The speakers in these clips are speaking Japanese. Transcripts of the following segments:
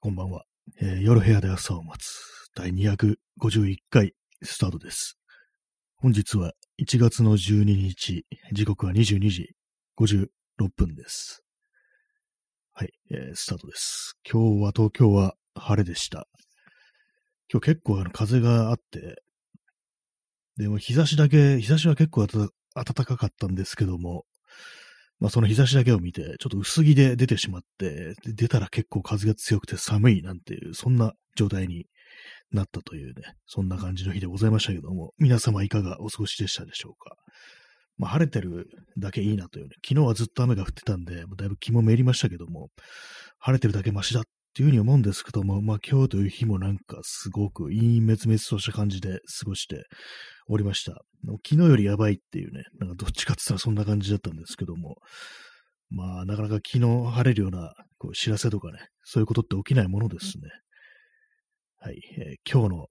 こんばんは、えー夜部屋で朝を待つ第251回スタートです。本日は1月の12日、時刻は22時56分です。はい、えースタートです。今日は東京は晴れでした。今日結構あの風があって、でも日差しだけ、日差しは結構暖かかったんですけども、まあその日差しだけを見て、ちょっと薄着で出てしまって、出たら結構風が強くて寒いなんていう、そんな状態になったというね、そんな感じの日でございましたけども、皆様いかがお過ごしでしたでしょうか？まあ晴れてるだけいいなというね、昨日はずっと雨が降ってたんで、だいぶ気もめりましたけども、晴れてるだけマシだっっていうふうに思うんですけども、まあ今日という日もなんかすごく陰滅滅とした感じで過ごしておりました。昨日よりやばいっていうね、なんかどっちかって言ったらそんな感じだったんですけども、まあなかなか昨日晴れるようなこう知らせとかね、そういうことって起きないものですね。はい、えー今日の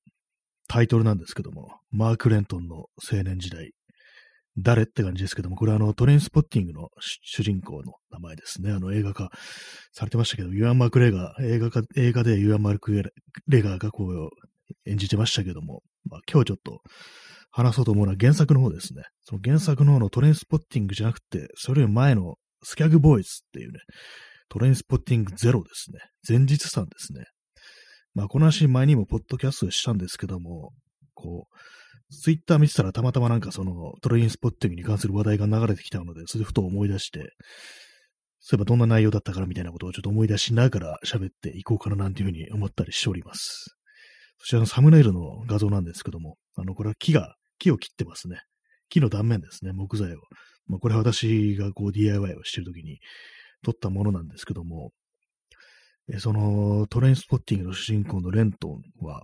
タイトルなんですけども、マーク・レントンの青年時代。誰って感じですけども、これはあのトレインスポッティングの主人公の名前ですね。あの映画化されてましたけど、ユアン・マクレガー、映画か映画でユアン・マクレガーがこう演じてましたけども、まあ、今日ちょっと話そうと思うのは原作の方ですね。その原作の方のトレインスポッティングじゃなくて、それより前のスキャグボーイズっていうね、トレインスポッティングゼロですね。前日さんですね。まあ、この話前にもポッドキャストしたんですけども、こう、ツイッター見てたらたまたまなんかそのトレインスポッティングに関する話題が流れてきたので、それでふと思い出して、そういえばどんな内容だったからみたいなことをちょっと思い出しながら喋っていこうかななんていうふうに思ったりしております。そちらのサムネイルの画像なんですけども、あの、これは木が、木を切ってますね。木の断面ですね、木材を。まあ、これは私がこう DIY をしてるときに撮ったものなんですけども、そのトレインスポッティングの主人公のレントンは、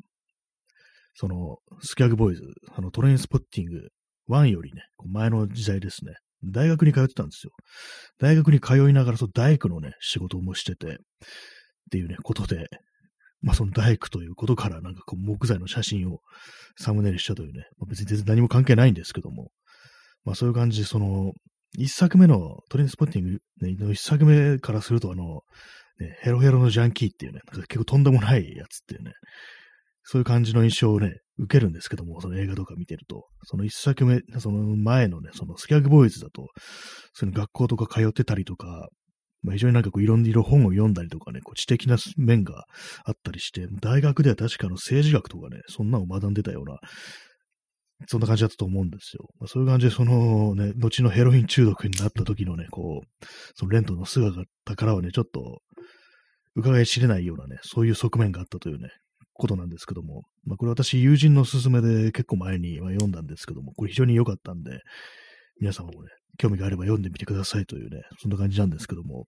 そのスキャグボーイズ、あのトレインスポッティング1よりね、前の時代ですね、大学に通ってたんですよ。大学に通いながら、そう大工のね、仕事もしてて、っていうね、ことで、まあその大工ということから、なんかこう木材の写真をサムネイルしたというね、まあ、別に全然何も関係ないんですけども、まあそういう感じで、その、一作目のトレインスポッティング、ね、の一作目からすると、あの、ね、ヘロヘロのジャンキーっていうね、なんか結構とんでもないやつっていうね、そういう感じの印象をね、受けるんですけども、その映画とか見てると、その一作目、その前のね、そのスキャグボーイズだと、その学校とか通ってたりとか、まあ、非常になんかこういろんな色本を読んだりとかね、こう知的な面があったりして、大学では確かの政治学とかね、そんなのを学んでたような、そんな感じだったと思うんですよ。まあ、そういう感じで、そのね、後のヘロイン中毒になった時のね、こう、そのレントの姿からはね、ちょっと、伺い知れないようなね、そういう側面があったというね、ことなんですけども、まあ、これ私、友人の勧めで結構前に読んだんですけども、これ非常に良かったんで、皆様もね、興味があれば読んでみてくださいというね、そんな感じなんですけども、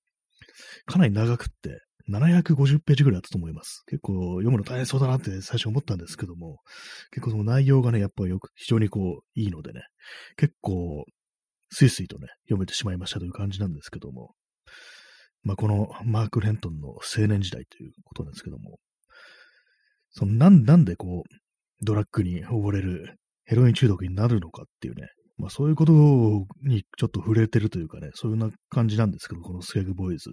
かなり長くって、750ページぐらいあったと思います。結構読むの大変そうだなって最初思ったんですけども、結構その内容がね、やっぱりよく、非常にこう、いいのでね、結構、スイスイとね、読めてしまいましたという感じなんですけども、まあ、このマーク・レントンの青年時代ということなんですけども、そのなんなんでこう、ドラッグに溺れるヘロイン中毒になるのかっていうね、まあそういうことにちょっと触れてるというかね、そういうな感じなんですけど、このスケグボーイズ。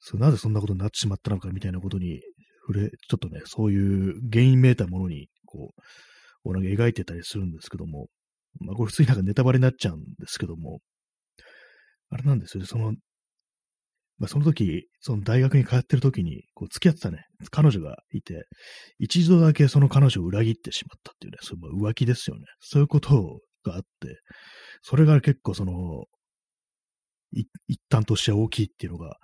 そなぜそんなことになってしまったのかみたいなことに触れ、ちょっとね、そういう原因めいたものに、こう、をなか描いてたりするんですけども、まあこれ普通になんかネタバレになっちゃうんですけども、あれなんですよね、その、まあ、その時、その大学に通ってる時に、こう、付き合ってたね、彼女がいて、一度だけその彼女を裏切ってしまったっていうね、そういうまあ浮気ですよね。そういうことがあって、それが結構その、一端として大きいっていうのが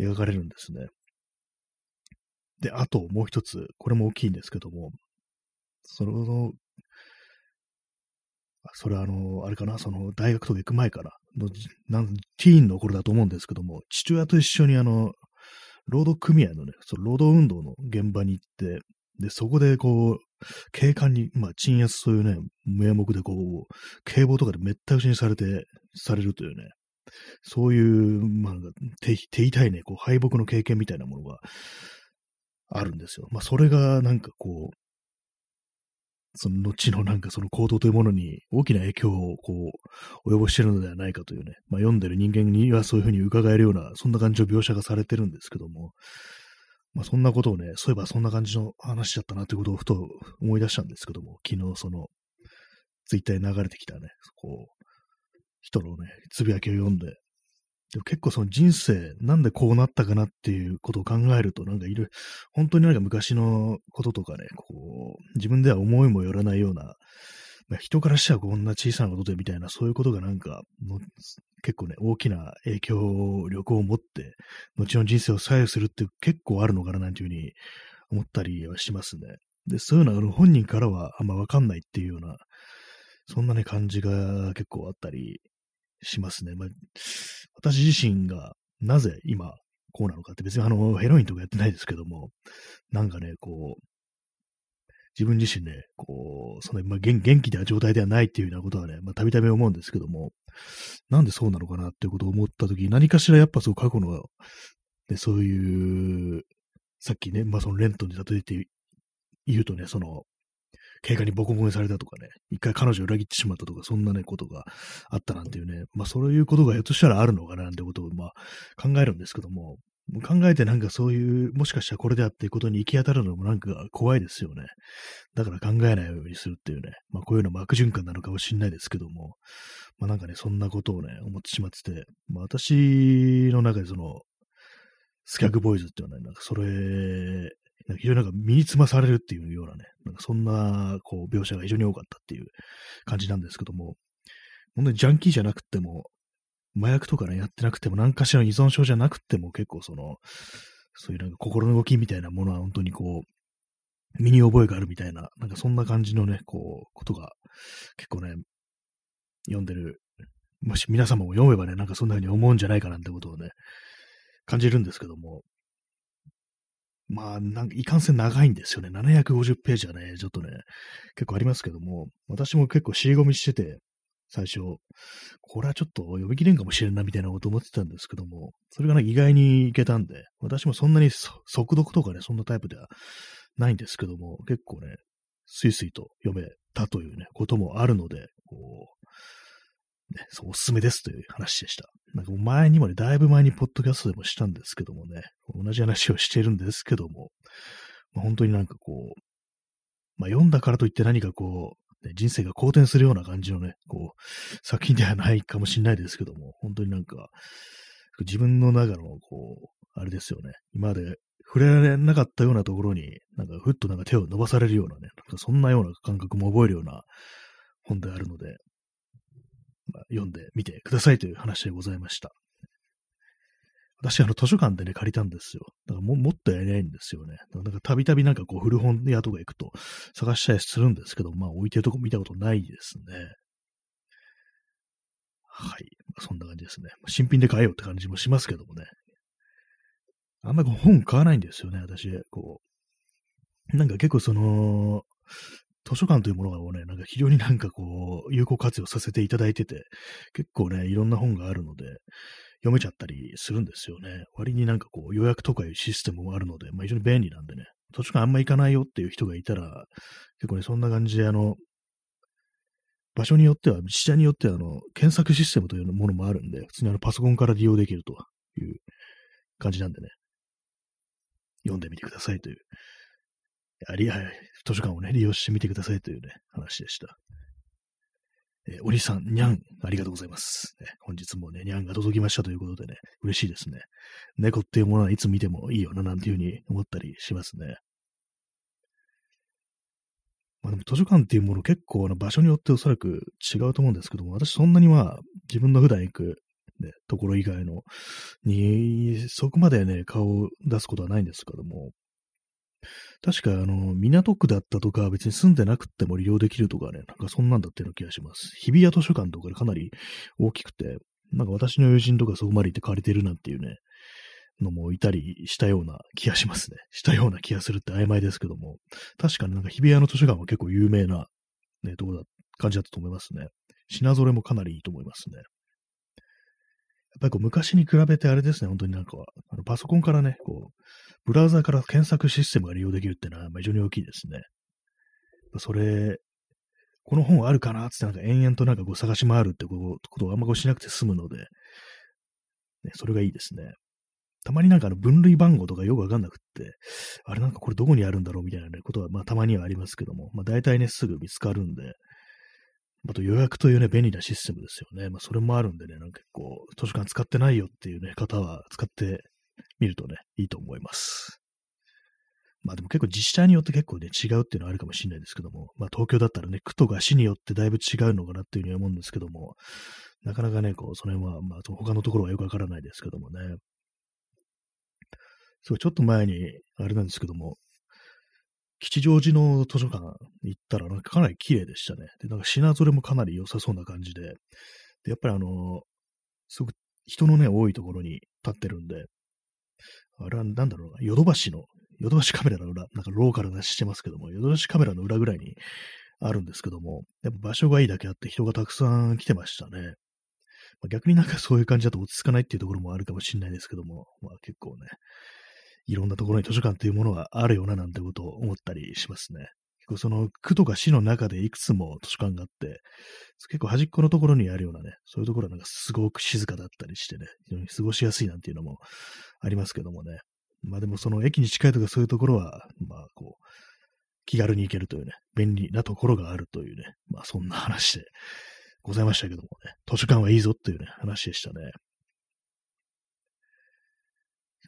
描かれるんですね。で、あともう一つ、これも大きいんですけども、その、それはあの、あれかな、その大学とか行く前からの、なんティーンの頃だと思うんですけども、父親と一緒にあの、労働組合のね、その労働運動の現場に行って、で、そこでこう、警官に、まあ、鎮圧そういうね、名目でこう、警棒とかでめった打ちにされて、されるというね、そういう、まあ、手手痛いね、こう、敗北の経験みたいなものがあるんですよ。まあ、それがなんかこう、その後のなんかその行動というものに大きな影響をこう、及ぼしているのではないかというね、まあ、読んでる人間にはそういうふうに伺えるような、そんな感じの描写がされてるんですけども、まあそんなことをね、そういえばそんな感じの話だったなということをふと思い出したんですけども、昨日その、ツイッターに流れてきたね、こう、人のね、つぶやきを読んで、でも結構その人生、なんでこうなったかなっていうことを考えると、なんかいる、本当になんか昔のこととかね、こう、自分では思いもよらないような、人からしたらこんな小さなことでみたいな、そういうことがなんか、結構ね、大きな影響力を持って、後の人生を左右するって結構あるのかななんていうふうに思ったりはしますね。で、そういうのは本人からはあんまわかんないっていうような、そんなね、感じが結構あったりしますね。まあ、私自身がなぜ今こうなのかって別にあのヘロインとかやってないですけども、なんかね、こう、自分自身ね、こう、その、まあ、元気な状態ではないっていうようなことはね、まあ、たびたび思うんですけども、なんでそうなのかなっていうことを思ったとき、何かしらやっぱそう過去の、ね、そういう、さっきね、まあ、そのレントに例えて言うとね、その、警官にボコボコにされたとかね、一回彼女を裏切ってしまったとか、そんなね、ことがあったなんていうね、まあそういうことがひょっとしたらあるのかななんてことを、まあ考えるんですけども、考えてなんかそういう、もしかしたらこれであっていうことに行き当たるのもなんか怖いですよね。だから考えないようにするっていうね、まあこういうのも悪循環なのかもしれないですけども、まあなんかね、そんなことをね、思ってしまってて、まあ私の中でその、スキャグボーイズっていうのはね、なんかそれ非常になんか身につまされるっていうようなね、なんかそんなこう描写が非常に多かったっていう感じなんですけども、本当にジャンキーじゃなくても、麻薬とかね、やってなくても、何かしらの依存症じゃなくても、結構その、そういうなんか心の動きみたいなものは本当にこう、身に覚えがあるみたいな、なんかそんな感じのね、こう、ことが結構ね、読んでる、もし皆様も読めばね、なんかそんな風に思うんじゃないかなんてことをね、感じるんですけども、まあ、なんか、いかんせん長いんですよね。750ページはね、ちょっとね、結構ありますけども、私も結構尻込みしてて、最初、これはちょっと読み切れんかもしれんな、みたいなこと思ってたんですけども、それがね、意外にいけたんで、私もそんなに速読とかね、そんなタイプではないんですけども、結構ね、スイスイと読めたというね、こともあるので、こう、ね、そう、おすすめですという話でした。前にもね、だいぶ前にポッドキャストでもしたんですけどもね、同じ話をしてるんですけども、まあ、本当になんかこう、まあ、読んだからといって何かこう、ね、人生が好転するような感じのね、こう、作品ではないかもしれないですけども、本当になんか、自分の中の、こう、あれですよね、今まで触れられなかったようなところに、なんかふっとなんか手を伸ばされるようなね、なんかそんなような感覚も覚えるような本であるので、まあ、読んでみてくださいという話でございました。私、あの、図書館でね、借りたんですよ。だからも、もっとやりないんですよね。なんか、たびたびなんかこう、古本屋とか行くと探したりするんですけど、まあ、置いてるとこ見たことないですね。はい。そんな感じですね。新品で買えようって感じもしますけどもね。あんまり本買わないんですよね、私。こう。なんか結構その、図書館というものをね、なんか非常になんかこう、有効活用させていただいてて、結構ね、いろんな本があるので、読めちゃったりするんですよね。割になんかこう、予約とかいうシステムもあるので、まあ非常に便利なんでね、図書館あんま行かないよっていう人がいたら、結構ね、そんな感じであの、場所によっては、自治体によっては、あの、検索システムというものもあるんで、普通にあの、パソコンから利用できるという感じなんでね、読んでみてくださいというあり、はい、図書館をね、利用してみてくださいというね、話でした。えー、お兄さん、にゃん、ありがとうございます。ね、本日もね、にゃんが届きましたということでね、嬉しいですね。猫っていうものはいつ見てもいいよな、なんていうふうに思ったりしますね。まあでも図書館っていうもの結構な場所によっておそらく違うと思うんですけども、私そんなにまあ自分の普段行く、ね、ところ以外のに、そこまでね、顔を出すことはないんですけども、確か、あの、港区だったとか、別に住んでなくても利用できるとかね、なんかそんなんだったような気がします。日比谷図書館とかでかなり大きくて、なんか私の友人とかそこまで行って借りてるなんていうね、のもいたりしたような気がしますね。したような気がするって曖昧ですけども、確かになんか日比谷の図書館は結構有名な、ね、とこだ、感じだったと思いますね。品揃えもかなりいいと思いますね。やっぱりこう昔に比べてあれですね、本当になんか、あのパソコンからね、こう、ブラウザーから検索システムが利用できるっていうのは非常に大きいですね。それ、この本あるかなってなんか延々となんかこう探し回るってことをあんまこうしなくて済むので、ね、それがいいですね。たまになんかあの分類番号とかよくわかんなくって、あれなんかこれどこにあるんだろうみたいな、ね、ことは、まあたまにはありますけども、まあ大体ね、すぐ見つかるんで、あと予約というね、便利なシステムですよね。まあそれもあるんでね、なんか結構図書館使ってないよっていうね、方は使ってみるとね、いいと思います。まあでも結構自治体によって結構ね、違うっていうのはあるかもしれないですけども、まあ東京だったらね、区とか市によってだいぶ違うのかなっていうふうに思うんですけども、なかなかね、こう、その辺は、まあ他のところはよくわからないですけどもね。そう、ちょっと前に、あれなんですけども、吉祥寺の図書館行ったら、なんかかなり綺麗でしたね。で、なんか品揃えもかなり良さそうな感じで、で、やっぱりあの、すごく人のね、多いところに立ってるんで、あれはなんだろうな、ヨドバシのヨドバシカメラの裏、なんかローカルなしてますけども、ヨドバシカメラの裏ぐらいにあるんですけども、やっぱ場所がいいだけあって人がたくさん来てましたね。まあ、逆になんかそういう感じだと落ち着かないっていうところもあるかもしれないですけども、まあ結構ね、いろんなところに図書館というものがあるよななんてことを思ったりしますね。構その区とか市の中でいくつも図書館があって、結構端っこのところにあるようなね、そういうところはなんかすごく静かだったりしてね、非常に過ごしやすいなんていうのもありますけどもね。まあでもその駅に近いとかそういうところは、まあこう、気軽に行けるというね、便利なところがあるというね、まあそんな話でございましたけどもね、図書館はいいぞっていうね、話でしたね。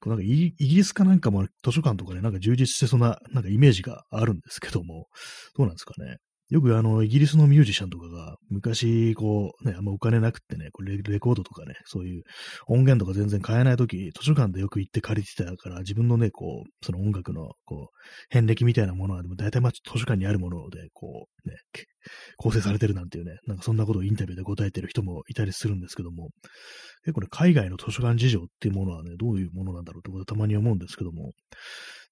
なんかイギリスかなんかも図書館とかでなんか充実してそうな、なんかイメージがあるんですけども、どうなんですかね。よくあの、イギリスのミュージシャンとかが、昔、こう、ね、あんまお金なくってね、これレコードとかね、そういう音源とか全然買えないとき、図書館でよく行って借りてたから、自分のね、こう、その音楽の、こう、遍歴みたいなものは、でも大体まあ図書館にあるもので、こう、ね、構成されてるなんていうね、なんかそんなことをインタビューで答えてる人もいたりするんですけども、結構ね、海外の図書館事情っていうものはね、どういうものなんだろうってことたまに思うんですけども、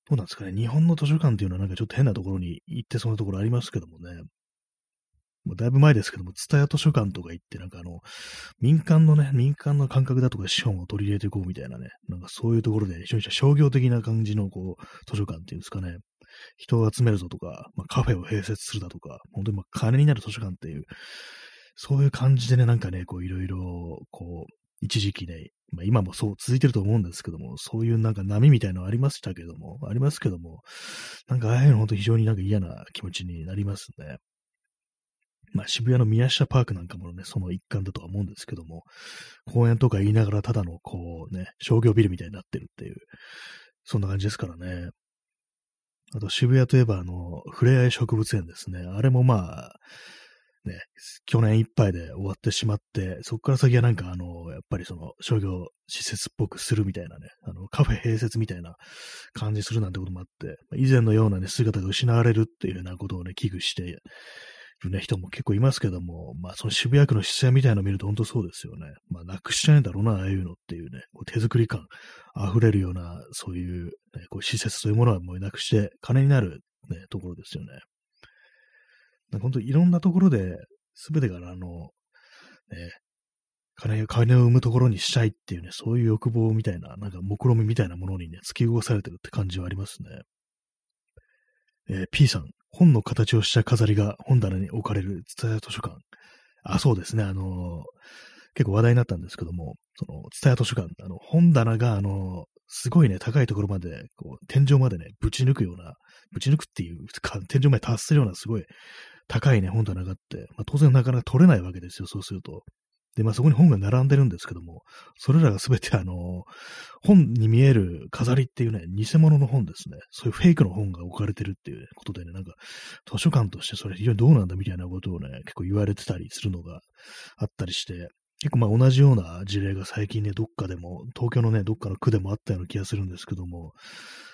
どうなんですかね、日本の図書館っていうのはなんかちょっと変なところに行ってそうなところありますけどもね、もうだいぶ前ですけども、蔦屋図書館とか行って、なんかあの、民間のね、民間の感覚だとか資本を取り入れていこうみたいなね、なんかそういうところで、非常に商業的な感じのこう、図書館っていうんですかね、人を集めるぞとか、まあ、カフェを併設するだとか、本当にまあ金になる図書館っていう、そういう感じでね、なんかね、こういろいろ、こう、一時期ね、まあ、今もそう続いてると思うんですけども、そういうなんか波みたいのありましたけども、ありますけども、なんかああいうの本当非常になんか嫌な気持ちになりますね。まあ、渋谷の宮下パークなんかもね、その一環だとは思うんですけども、公園とか言いながらただのこうね、商業ビルみたいになってるっていう、そんな感じですからね。あと渋谷といえばあの、ふれあい植物園ですね。あれもまあ、ね、去年いっぱいで終わってしまって、そこから先はなんかあの、やっぱりその商業施設っぽくするみたいなね、あの、カフェ併設みたいな感じするなんてこともあって、以前のようなね、姿が失われるっていうようなことをね、危惧しているね、人も結構いますけども、まあその渋谷区の視線みたいなのを見ると本当そうですよね。まあなくしちゃうんだろうな、ああいうのっていうね、こう手作り感溢れるような、そういう、ね、こう施設というものはもうなくして金になる、ね、ところですよね。本当いろんなところで、すべてがあの、ね、金、金を生むところにしたいっていうね、そういう欲望みたいな、なんか目論みみたいなものにね、突き動かされてるって感じはありますね。えー、P さん、本の形をした飾りが本棚に置かれる蔦屋図書館。あ、そうですね。あのー、結構話題になったんですけども、その、蔦屋図書館、あの、本棚が、あの、すごいね、高いところまで、こう、天井までね、ぶち抜くような、ぶち抜くっていうか、天井まで達するような、すごい高いね、本棚があって、まあ、当然なかなか取れないわけですよ、そうすると。で、まあそこに本が並んでるんですけども、それらがすべてあの、本に見える飾りっていうね、偽物の本ですね。そういうフェイクの本が置かれてるっていうことでね、なんか、図書館としてそれ非常にどうなんだみたいなことをね、結構言われてたりするのがあったりして、結構まあ同じような事例が最近ね、どっかでも、東京のね、どっかの区でもあったような気がするんですけども、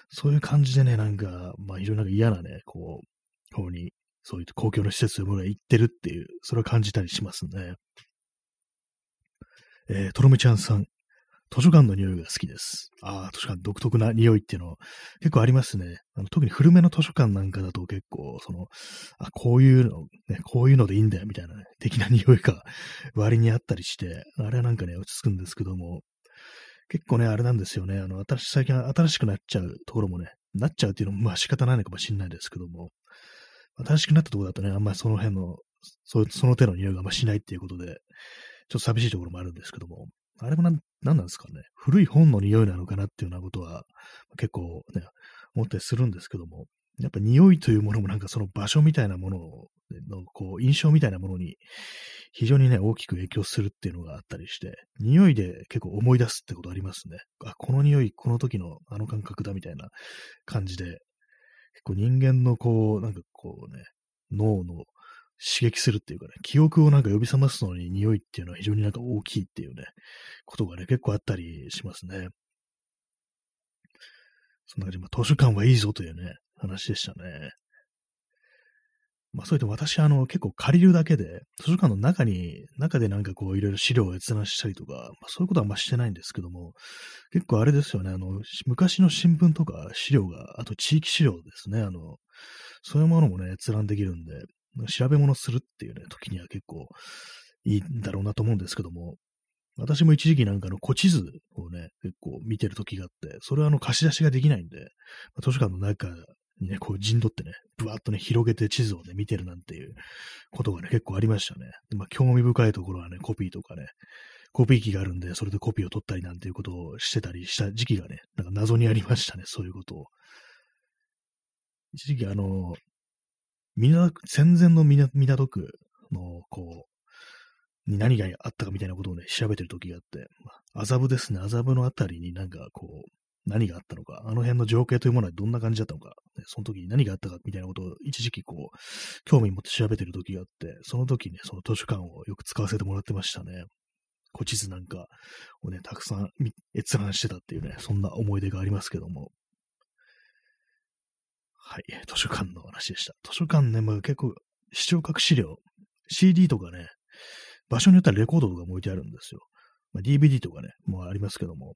そういう感じでね、なんか、まあ非常になんか嫌なね、こう、方に、そういう公共の施設というものが行ってるっていう、それを感じたりしますね。えー、とろみちゃんさん、図書館の匂いが好きです。ああ、図書館独特な匂いっていうの結構ありますね。あの特に古めの図書館なんかだと結構、その、あ、こういうの、ね、こういうのでいいんだよみたいな、ね、的な匂いが 割にあったりして、あれはなんかね、落ち着くんですけども、結構ね、あれなんですよね。あの、新し、最近新しくなっちゃうところもね、なっちゃうっていうのもまあ仕方ないのかもしれないですけども、新しくなったところだとね、あんまりその辺の、そその手の匂いがあんましないっていうことで、ちょっと寂しいところもあるんですけども、あれもなん、なんなんですかね。古い本の匂いなのかなっていうようなことは結構ね、思ったりするんですけども、やっぱ匂いというものもなんかその場所みたいなものの、こう、印象みたいなものに非常にね、大きく影響するっていうのがあったりして、匂いで結構思い出すってことありますね。あ、この匂い、この時のあの感覚だみたいな感じで、結構人間のこう、なんかこうね、脳の刺激するっていうかね、記憶をなんか呼び覚ますのに匂いっていうのは非常になんか大きいっていうね、ことがね、結構あったりしますね。そんな感じ、まあ、図書館はいいぞというね、話でしたね。まあそう言って私、あの、結構借りるだけで、図書館の中に、中でなんかこう、いろいろ資料を閲覧したりとか、まあそういうことはあんましてないんですけども、結構あれですよね、あの、昔の新聞とか資料が、あと地域資料ですね、あの、そういうものもね、閲覧できるんで、調べ物するっていうね、時には結構いいんだろうなと思うんですけども、私も一時期なんかの古地図をね、結構見てる時があって、それはあの貸し出しができないんで、図書館の中ね、こう陣取ってね、ぶわっとね、広げて地図をね、見てるなんていうことがね、結構ありましたね。まあ、興味深いところはね、コピーとかね、コピー機があるんで、それでコピーを取ったりなんていうことをしてたりした時期がね、なんか謎にありましたね、そういうことを。一時期あの、港戦前の港区の、こう、に何があったかみたいなことをね、調べてる時があって、麻布ですね、麻布のあたりになんかこう、何があったのか、あの辺の情景というものはどんな感じだったのか、ね、その時に何があったかみたいなことを一時期こう、興味持って調べてる時があって、その時ね、その図書館をよく使わせてもらってましたね。古地図なんかをね、たくさん閲覧してたっていうね、そんな思い出がありますけども。はい、図書館の話でした。図書館ね、まあ、結構、視聴覚資料、CD とかね、場所によってはレコードとかも置いてあるんですよ。まあ、DVD とかね、もありますけども。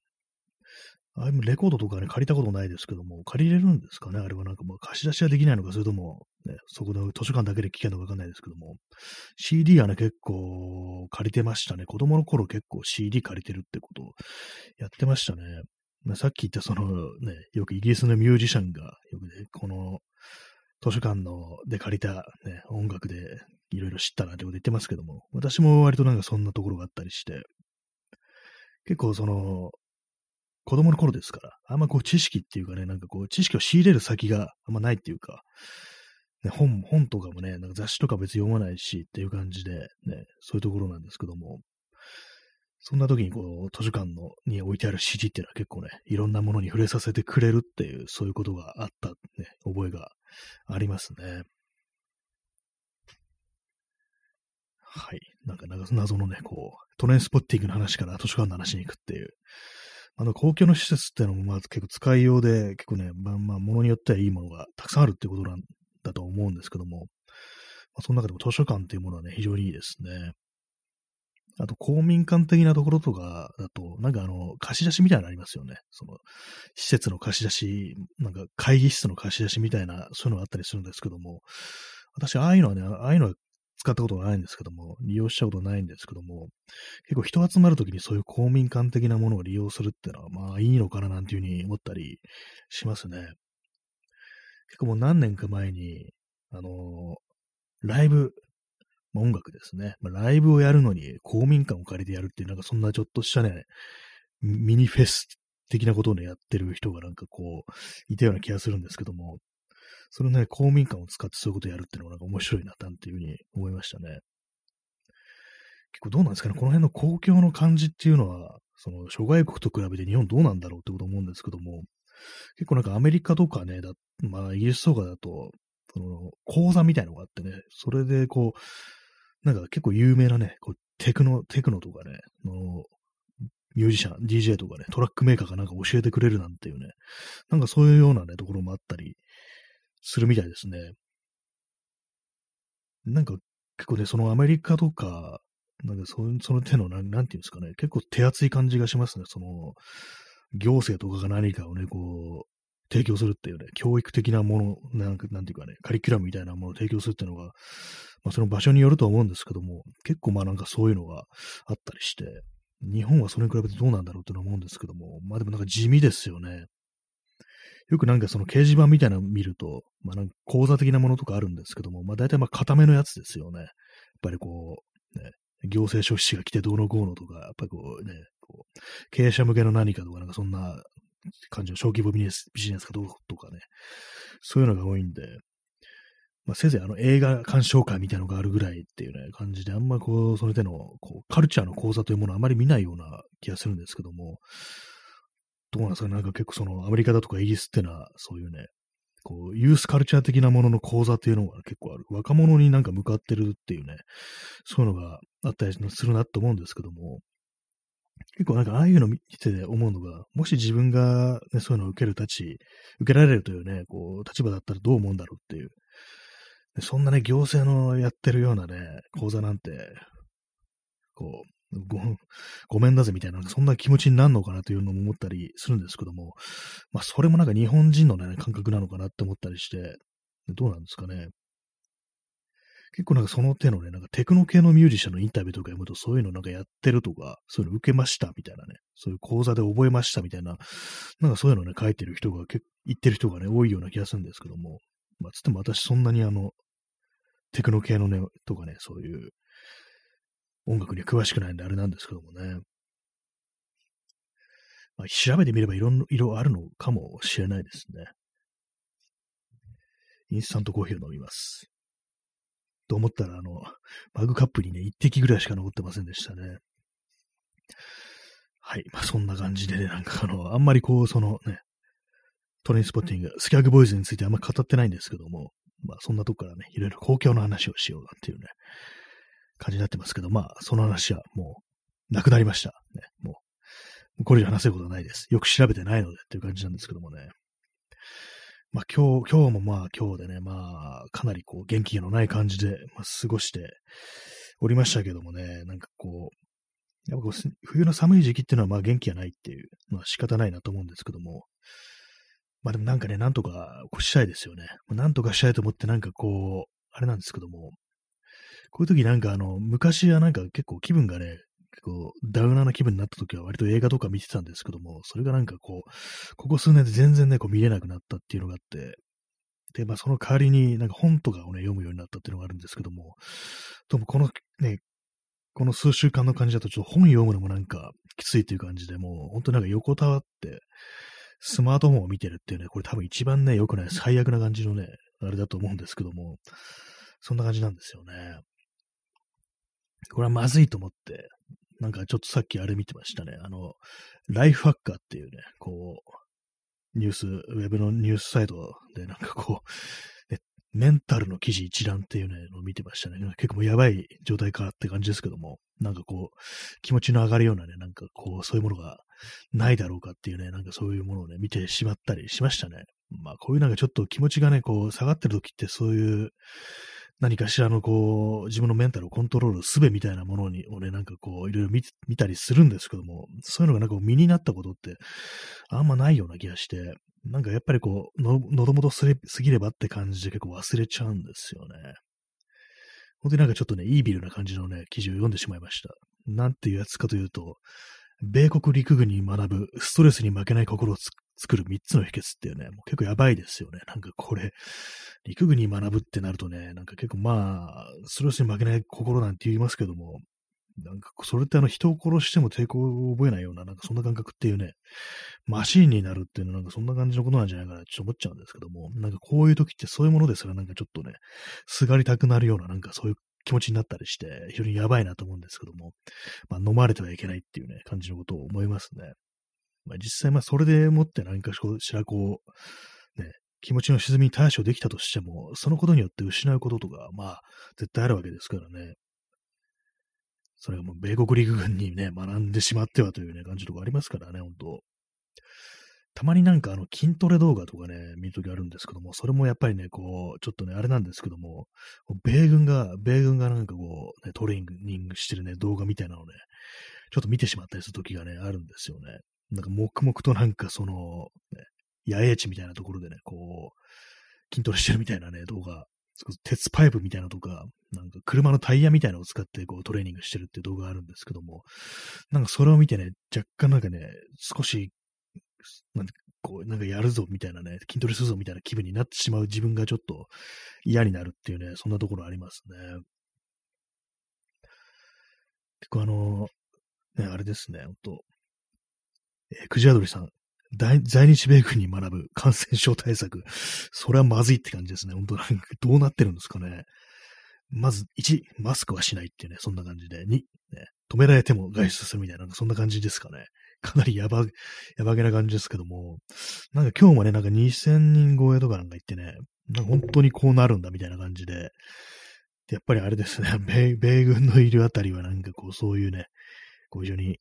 あれもレコードとかね、借りたことないですけども、借りれるんですかね？あれはなんかもう貸し出しはできないのか、それとも、ね、そこの図書館だけで聞けるのかわかんないですけども、CD はね、結構借りてましたね。子供の頃結構 CD 借りてるってことをやってましたね。まあ、さっき言ったそのね、よくイギリスのミュージシャンが、よくね、この図書館ので借りた、ね、音楽でいろいろ知ったなってこと言ってますけども、私も割となんかそんなところがあったりして、結構その、子供の頃ですから、あんまこう知識っていうかね、なんかこう知識を仕入れる先があんまないっていうか、ね、本、本とかもね、なんか雑誌とか別に読まないしっていう感じで、ね、そういうところなんですけども、そんな時にこう、図書館のに置いてある指示っていうのは結構ね、いろんなものに触れさせてくれるっていう、そういうことがあったね、覚えがありますね。はい。なんか謎のね、こう、トレインスポッティングの話から図書館の話に行くっていう。あの、公共の施設っていうのも、まあ結構使いようで、結構ね、まあまあ、ものによってはいいものがたくさんあるってことなんだと思うんですけども、まあ、その中でも図書館っていうものはね、非常にいいですね。あと、公民館的なところとかだと、なんかあの、貸し出しみたいなのありますよね。その、施設の貸し出し、なんか会議室の貸し出しみたいな、そういうのがあったりするんですけども、私、ああいうのはね、ああいうのは使ったことがないんですけども、利用したことないんですけども、結構人集まるときにそういう公民館的なものを利用するっていうのは、まあいいのかななんていうふうに思ったりしますね。結構もう何年か前に、あのー、ライブまあ、音楽ですね。まあ、ライブをやるのに公民館を借りてやるっていう、なんかそんなちょっとしたね、ミニフェス的なことをね、やってる人がなんかこう、いたような気がするんですけども、そのね、公民館を使ってそういうことをやるっていうのがなんか面白いな、なんていうふうに思いましたね。結構どうなんですかね、この辺の公共の感じっていうのは、その諸外国と比べて日本どうなんだろうってこと思うんですけども、結構なんかアメリカとかね、だまあイギリスとかだと、その講座みたいのがあってね、それでこう、なんか結構有名なね、こうテクノ、テクノとかね、のミュージシャン、DJ とかね、トラックメーカーがなんか教えてくれるなんていうね、なんかそういうようなね、ところもあったりするみたいですね。なんか結構ね、そのアメリカとか、なんかそその手のなん、なんていうんですかね、結構手厚い感じがしますね。その、行政とかが何かをね、こう、提供するっていうね、教育的なもの、なん、なんていうかね、カリキュラムみたいなものを提供するっていうのが、まあ、その場所によると思うんですけども、結構まあなんかそういうのがあったりして、日本はそれに比べてどうなんだろうって思うんですけども、まあでもなんか地味ですよね。よくなんかその掲示板みたいなの見ると、まあなんか講座的なものとかあるんですけども、まあ大体まあ固めのやつですよね。やっぱりこう、ね、行政書士が来てどうのこうのとか、やっぱりこうね、こう、経営者向けの何かとか、なんかそんな感じの小規模ビジネスビジネスかどうとかね、そういうのが多いんで、まあ、せいぜいあの映画鑑賞会みたいなのがあるぐらいっていうね、感じで、あんまこう、その手のこうカルチャーの講座というものをあまり見ないような気がするんですけども、どうなんですかなんか結構そのアメリカだとかイギリスってのは、そういうね、こう、ユースカルチャー的なものの講座っていうのが結構ある。若者になんか向かってるっていうね、そういうのがあったりするなと思うんですけども、結構なんかああいうの見てて思うのが、もし自分が、ね、そういうのを受ける立ち、受けられるというね、こう、立場だったらどう思うんだろうっていう。そんなね、行政のやってるようなね、講座なんて、こう、ごごめんだぜみたいな、そんな気持ちになるのかなというのも思ったりするんですけども、まあ、それもなんか日本人のね、感覚なのかなって思ったりして、どうなんですかね。結構なんかその手のね、なんかテクノ系のミュージシャンのインタビューとか読むと、そういうのなんかやってるとか、そういうの受けましたみたいなね、そういう講座で覚えましたみたいな、なんかそういうのね、書いてる人が、言ってる人がね、多いような気がするんですけども、まあ、つっても私そんなにあの、テクノ系のね、とかね、そういう音楽に詳しくないんであれなんですけどもね。まあ、調べてみればいろんな色あるのかもしれないですね。インスタントコーヒーを飲みます。と思ったら、あの、マグカップにね、一滴ぐらいしか残ってませんでしたね。はい。まあ、そんな感じでね、なんかあの、あんまりこう、そのね、トレインスポッティング、スキャグボーイズについてあんま語ってないんですけども、まあ、そんなとこからね、いろいろ公共の話をしようなんていうね、感じになってますけど、まあ、その話はもう、なくなりました。ね、もう、これ以上話せることはないです。よく調べてないのでっていう感じなんですけどもね。まあ今日、今日もまあ今日でね、まあかなりこう元気のない感じで、まあ、過ごしておりましたけどもね、なんかこう、やっぱこう冬の寒い時期っていうのはまあ元気がないっていうのは仕方ないなと思うんですけども、まあでもなんかね、なんとかこうしたいですよね。なんとかしたいと思ってなんかこう、あれなんですけども、こういう時なんかあの、昔はなんか結構気分がね、結構ダウナーな気分になった時は割と映画とか見てたんですけども、それがなんかこう、ここ数年で全然ね、こう見れなくなったっていうのがあって、で、まあその代わりになんか本とかをね、読むようになったっていうのがあるんですけども、どうもこのね、この数週間の感じだとちょっと本読むのもなんかきついっていう感じで、もう本当なんか横たわって、スマートフォンを見てるっていうね、これ多分一番ね、良くない最悪な感じのね、あれだと思うんですけども、そんな感じなんですよね。これはまずいと思って、なんかちょっとさっきあれ見てましたね。あの、ライフハッカーっていうね、こう、ニュース、ウェブのニュースサイトでなんかこう、ね、メンタルの記事一覧っていう、のを見てましたね。結構もうやばい状態かって感じですけども、なんかこう、気持ちの上がるようなね、なんかこう、そういうものがないだろうかっていうね、なんかそういうものをね、見てしまったりしましたね。まあこういうなんかちょっと気持ちがね、こう、下がってる時ってそういう、何かしらのこう、自分のメンタルをコントロールすべみたいなものに、をね、なんかこう、いろいろ見見たりするんですけども、そういうのがなんか身になったことってあんまないような気がして、なんかやっぱりこう、喉元すれすぎればって感じで結構忘れちゃうんですよね。本当になんかちょっとね、イービルな感じのね、記事を読んでしまいました。なんていうやつかというと、米国陸軍に学ぶストレスに負けない心を作る3つの秘訣っていうね、もう結構やばいですよね。なんかこれ、陸軍に学ぶってなるとね、なんか結構まあ、ストレスに負けない心なんて言いますけども、なんかそれってあの人を殺しても抵抗を覚えないような、なんかそんな感覚っていうね、マシーンになるっていうのはなんかそんな感じのことなんじゃないかなちょって思っちゃうんですけども、なんかこういう時ってそういうものですらなんかちょっとね、すがりたくなるようななんかそういう気持ちになったりして、非常にやばいなと思うんですけども、まあ飲まれてはいけないっていうね、感じのことを思いますね。まあ実際まあそれでもって何かしらこう、ね、気持ちの沈みに対処できたとしても、そのことによって失うこととか、まあ、絶対あるわけですからね。それがもう米国陸軍にね、学んでしまってはというね、感じとかありますからね、本当たまになんかあの筋トレ動画とかね、見るときあるんですけども、それもやっぱりね、こう、ちょっとね、あれなんですけども、米軍が、米軍がなんかこう、ね、トレーニングしてるね、動画みたいなのね、ちょっと見てしまったりするときがね、あるんですよね。なんか黙々となんかその、ね、野営地みたいなところでね、こう、筋トレしてるみたいなね、動画、鉄パイプみたいなとか、なんか車のタイヤみたいなのを使ってこうトレーニングしてるっていう動画があるんですけども、なんかそれを見てね、若干なんかね、少し、なんこう、なんかやるぞみたいなね、筋トレするぞみたいな気分になってしまう自分がちょっと嫌になるっていうね、そんなところありますね。結構あの、ね、あれですね、ほんと、えー、くじあどりさん、在日米軍に学ぶ感染症対策。それはまずいって感じですね。本当なんかどうなってるんですかね。まず、1、マスクはしないっていうね、そんな感じで。2、ね、止められても外出するみたいな、なんかそんな感じですかね。かなりやば、やばげな感じですけども、なんか今日もね、なんか2000人超えとかなんか言ってね、なんか本当にこうなるんだみたいな感じで、やっぱりあれですね、米米軍のいるあたりはなんかこうそういうね、こう非常に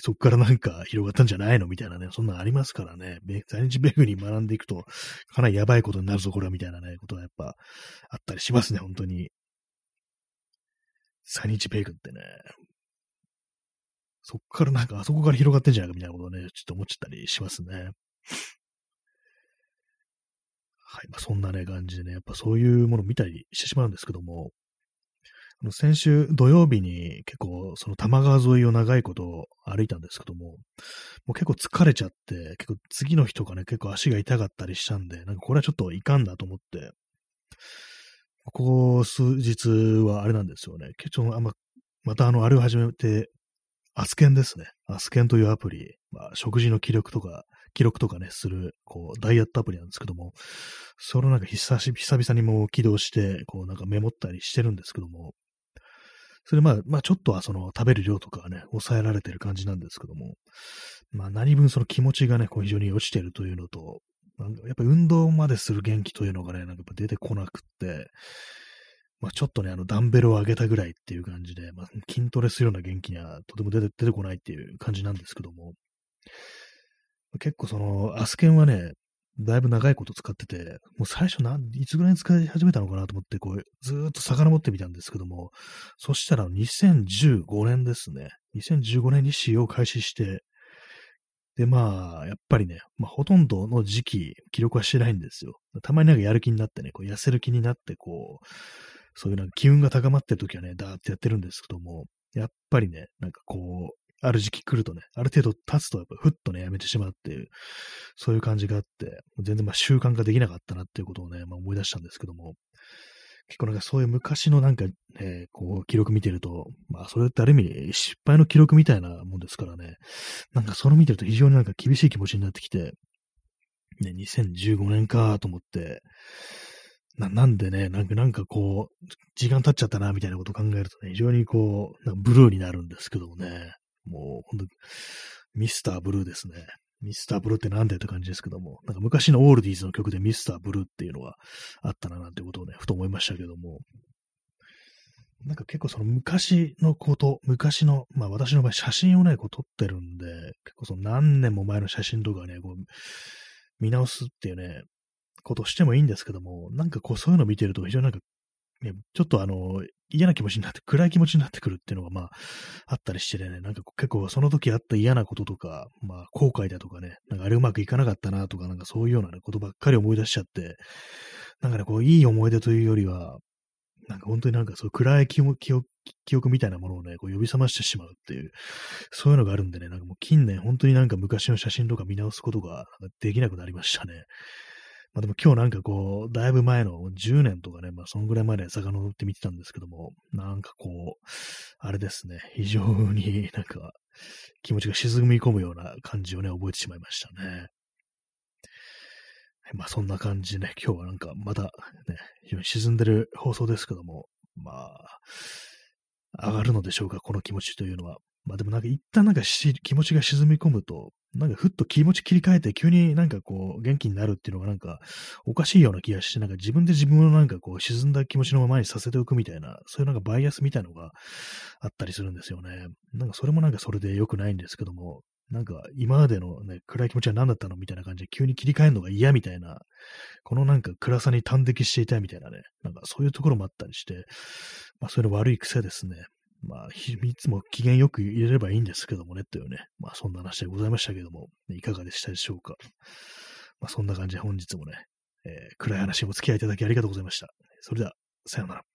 そこからなんか広がったんじゃないの？みたいなね、そんなのありますからね、在日米軍に学んでいくと、かなりやばいことになるぞ、これは、みたいなね、ことはやっぱあったりしますね、本当に。在日米軍ってね、そこからなんか、あそこから広がってんじゃないかみたいなことをね、ちょっと思っちゃったりしますね。はい。まあ、そんなね、感じでね、やっぱそういうものを見たりしてしまうんですけども、先週土曜日に結構その多摩川沿いを長いこと歩いたんですけども、もう結構疲れちゃって、結構次の日とかね、結構足が痛かったりしたんで、なんかこれはちょっといかんだと思って、ここ数日はあれなんですよね。結構あんま、またあの、あれを始めて、アスケンですね。アスケンというアプリ、まあ、食事の記録とか、記録とかね、する、こう、ダイエットアプリなんですけども、それをなんか久し、久々にも起動して、こうなんかメモったりしてるんですけども、それまあ、まあちょっとはその食べる量とかはね、抑えられてる感じなんですけども、まあ何分その気持ちがね、こう非常に落ちてるというのと、やっぱり運動までする元気というのがね、なんか出てこなくって、まあちょっとね、あのダンベルを上げたぐらいっていう感じで、まあ筋トレするような元気にはとても出て出てこないっていう感じなんですけども、結構その、アスケンはね、だいぶ長いこと使ってて、もう最初なん、いつぐらいに使い始めたのかなと思って、こう、ずーっと遡ってみたんですけども、そしたら2015年ですね。2015年に使用開始して、で、まあ、やっぱりね、まあ、ほとんどの時期、記録はしてないんですよ。たまになんかやる気になってね、こう痩せる気になって、こう、そういうなんか機運が高まってる時はね、ダーってやってるんですけども、やっぱりね、なんかこう、ある時期来るとね、ある程度経つとやっぱふっとね、やめてしまうっていう、そういう感じがあって、全然まあ習慣化できなかったなっていうことをね、まあ、思い出したんですけども、結構なんかそういう昔のなんかね、こう記録見てると、まあそれってある意味失敗の記録みたいなもんですからね、なんかそれ見てると非常になんか厳しい気持ちになってきて、ね、2015年かと思って、ななんでね、なんか、なんかこう、時間経っちゃったな、みたいなことを考えるとね、非常にこう、なんかブルーになるんですけどもね。もう、ほんと、ミスターブルーですね。ミスターブルーってなんだよって感じですけども、なんか昔のオールディーズの曲でミスターブルーっていうのがあったななんてことをね、ふと思いましたけども、なんか結構その昔のこと、昔の、まあ私の場合写真をね、こう撮ってるんで、結構その何年も前の写真とかね、こう見直すっていうね、ことしてもいいんですけども、なんかこうそういうの見てると非常になんか、ね、ちょっとあの、嫌な気持ちになって、暗い気持ちになってくるっていうのが、まあ、あったりしてね、なんか結構その時あった嫌なこととか、まあ、後悔だとかね、なんかあれうまくいかなかったなとか、なんかそういうような、ことばっかり思い出しちゃって、なんかね、こう、いい思い出というよりは、なんか本当になんかそう暗い記憶記憶みたいなものをね、こう呼び覚ましてしまうっていう、そういうのがあるんでね、なんかもう近年本当になんか昔の写真とか見直すことができなくなりましたね。まあでも今日なんかこう、だいぶ前の10年とかね、まあそのぐらい前で遡って見てたんですけども、なんかこう、あれですね、非常になんか気持ちが沈み込むような感じをね、覚えてしまいましたね。まあそんな感じでね、今日はなんかまたね、非常に沈んでる放送ですけども、まあ、上がるのでしょうか、この気持ちというのは。まあでもなんか一旦なんか気持ちが沈み込むと、なんかふっと気持ち切り替えて急になんかこう元気になるっていうのがなんかおかしいような気がして、なんか自分で自分をなんかこう沈んだ気持ちのままにさせておくみたいな、そういうなんかバイアスみたいのがあったりするんですよね。なんかそれもなんかそれで良くないんですけども、なんか今までのね、暗い気持ちは何だったのみたいな感じで急に切り替えるのが嫌みたいな、このなんか暗さに端的していたいみたいなね、なんかそういうところもあったりして、まあそういうの悪い癖ですね。まあ、秘密も機嫌よく入れればいいんですけどもね、というね、まあそんな話でございましたけども、いかがでしたでしょうか。まあそんな感じで本日もね、えー、暗い話にお付き合いいただきありがとうございました。それでは、さようなら。